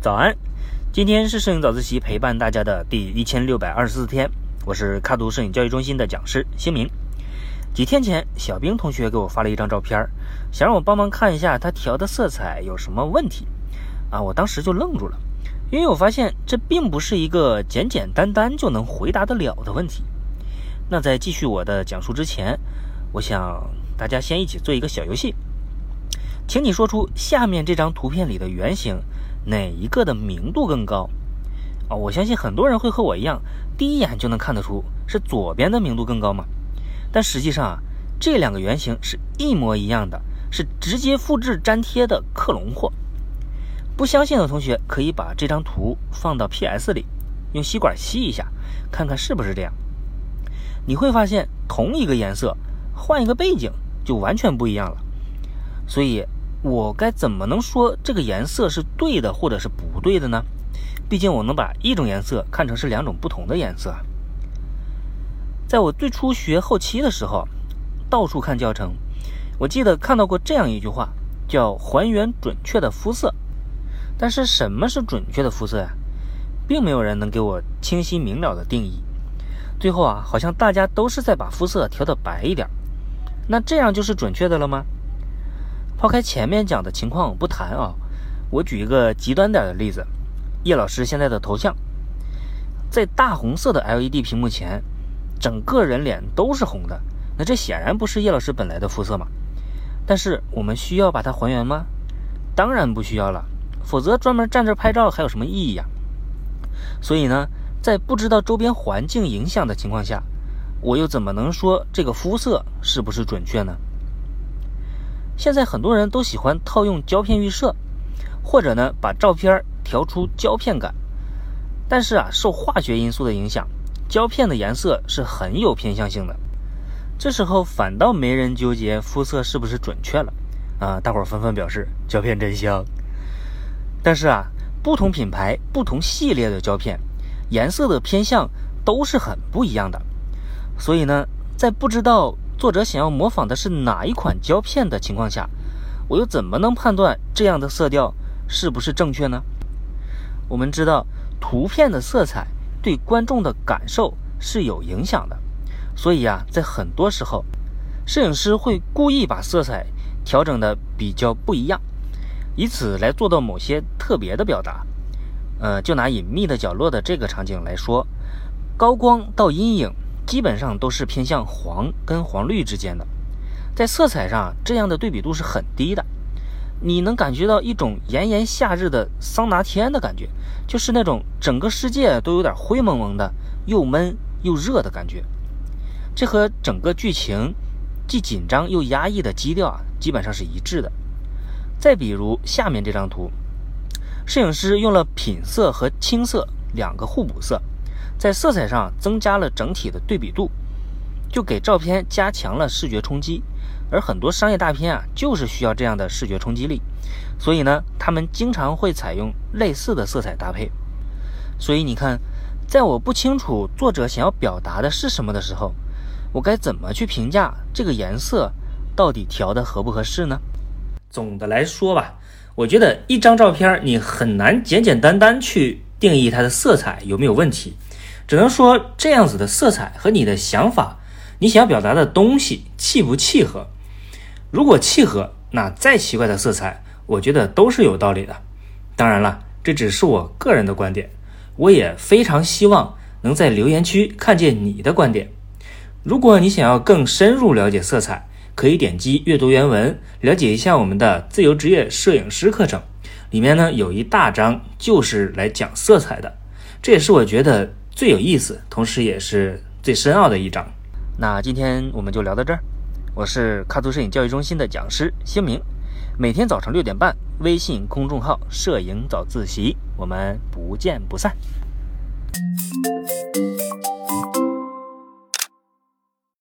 早安，今天是摄影早自习陪伴大家的第一千六百二十四天，我是卡图摄影教育中心的讲师星明。几天前，小兵同学给我发了一张照片，想让我帮忙看一下他调的色彩有什么问题。啊，我当时就愣住了，因为我发现这并不是一个简简单单就能回答得了的问题。那在继续我的讲述之前，我想大家先一起做一个小游戏，请你说出下面这张图片里的圆形。哪一个的明度更高？啊，我相信很多人会和我一样，第一眼就能看得出是左边的明度更高嘛。但实际上啊，这两个圆形是一模一样的，是直接复制粘贴的克隆货。不相信的同学可以把这张图放到 PS 里，用吸管吸一下，看看是不是这样。你会发现，同一个颜色，换一个背景就完全不一样了。所以。我该怎么能说这个颜色是对的，或者是不对的呢？毕竟我能把一种颜色看成是两种不同的颜色。在我最初学后期的时候，到处看教程，我记得看到过这样一句话，叫“还原准确的肤色”。但是什么是准确的肤色呀？并没有人能给我清晰明了的定义。最后啊，好像大家都是在把肤色调的白一点。那这样就是准确的了吗？抛开前面讲的情况不谈啊，我举一个极端点的例子，叶老师现在的头像，在大红色的 LED 屏幕前，整个人脸都是红的，那这显然不是叶老师本来的肤色嘛。但是我们需要把它还原吗？当然不需要了，否则专门站这拍照还有什么意义呀？所以呢，在不知道周边环境影响的情况下，我又怎么能说这个肤色是不是准确呢？现在很多人都喜欢套用胶片预设，或者呢把照片调出胶片感。但是啊，受化学因素的影响，胶片的颜色是很有偏向性的。这时候反倒没人纠结肤色是不是准确了啊，大伙纷纷表示胶片真香。但是啊，不同品牌、不同系列的胶片，颜色的偏向都是很不一样的。所以呢，在不知道。作者想要模仿的是哪一款胶片的情况下，我又怎么能判断这样的色调是不是正确呢？我们知道，图片的色彩对观众的感受是有影响的，所以啊，在很多时候，摄影师会故意把色彩调整的比较不一样，以此来做到某些特别的表达。呃，就拿隐秘的角落的这个场景来说，高光到阴影。基本上都是偏向黄跟黄绿之间的，在色彩上这样的对比度是很低的，你能感觉到一种炎炎夏日的桑拿天的感觉，就是那种整个世界都有点灰蒙蒙的，又闷又热的感觉。这和整个剧情既紧张又压抑的基调啊，基本上是一致的。再比如下面这张图，摄影师用了品色和青色两个互补色。在色彩上增加了整体的对比度，就给照片加强了视觉冲击。而很多商业大片啊，就是需要这样的视觉冲击力，所以呢，他们经常会采用类似的色彩搭配。所以你看，在我不清楚作者想要表达的是什么的时候，我该怎么去评价这个颜色到底调的合不合适呢？总的来说吧，我觉得一张照片你很难简简单单去定义它的色彩有没有问题。只能说这样子的色彩和你的想法，你想要表达的东西契不契合？如果契合，那再奇怪的色彩，我觉得都是有道理的。当然了，这只是我个人的观点，我也非常希望能在留言区看见你的观点。如果你想要更深入了解色彩，可以点击阅读原文，了解一下我们的自由职业摄影师课程，里面呢有一大章就是来讲色彩的，这也是我觉得。最有意思，同时也是最深奥的一章。那今天我们就聊到这儿。我是喀图摄影教育中心的讲师星明，每天早上六点半，微信公众号“摄影早自习”，我们不见不散。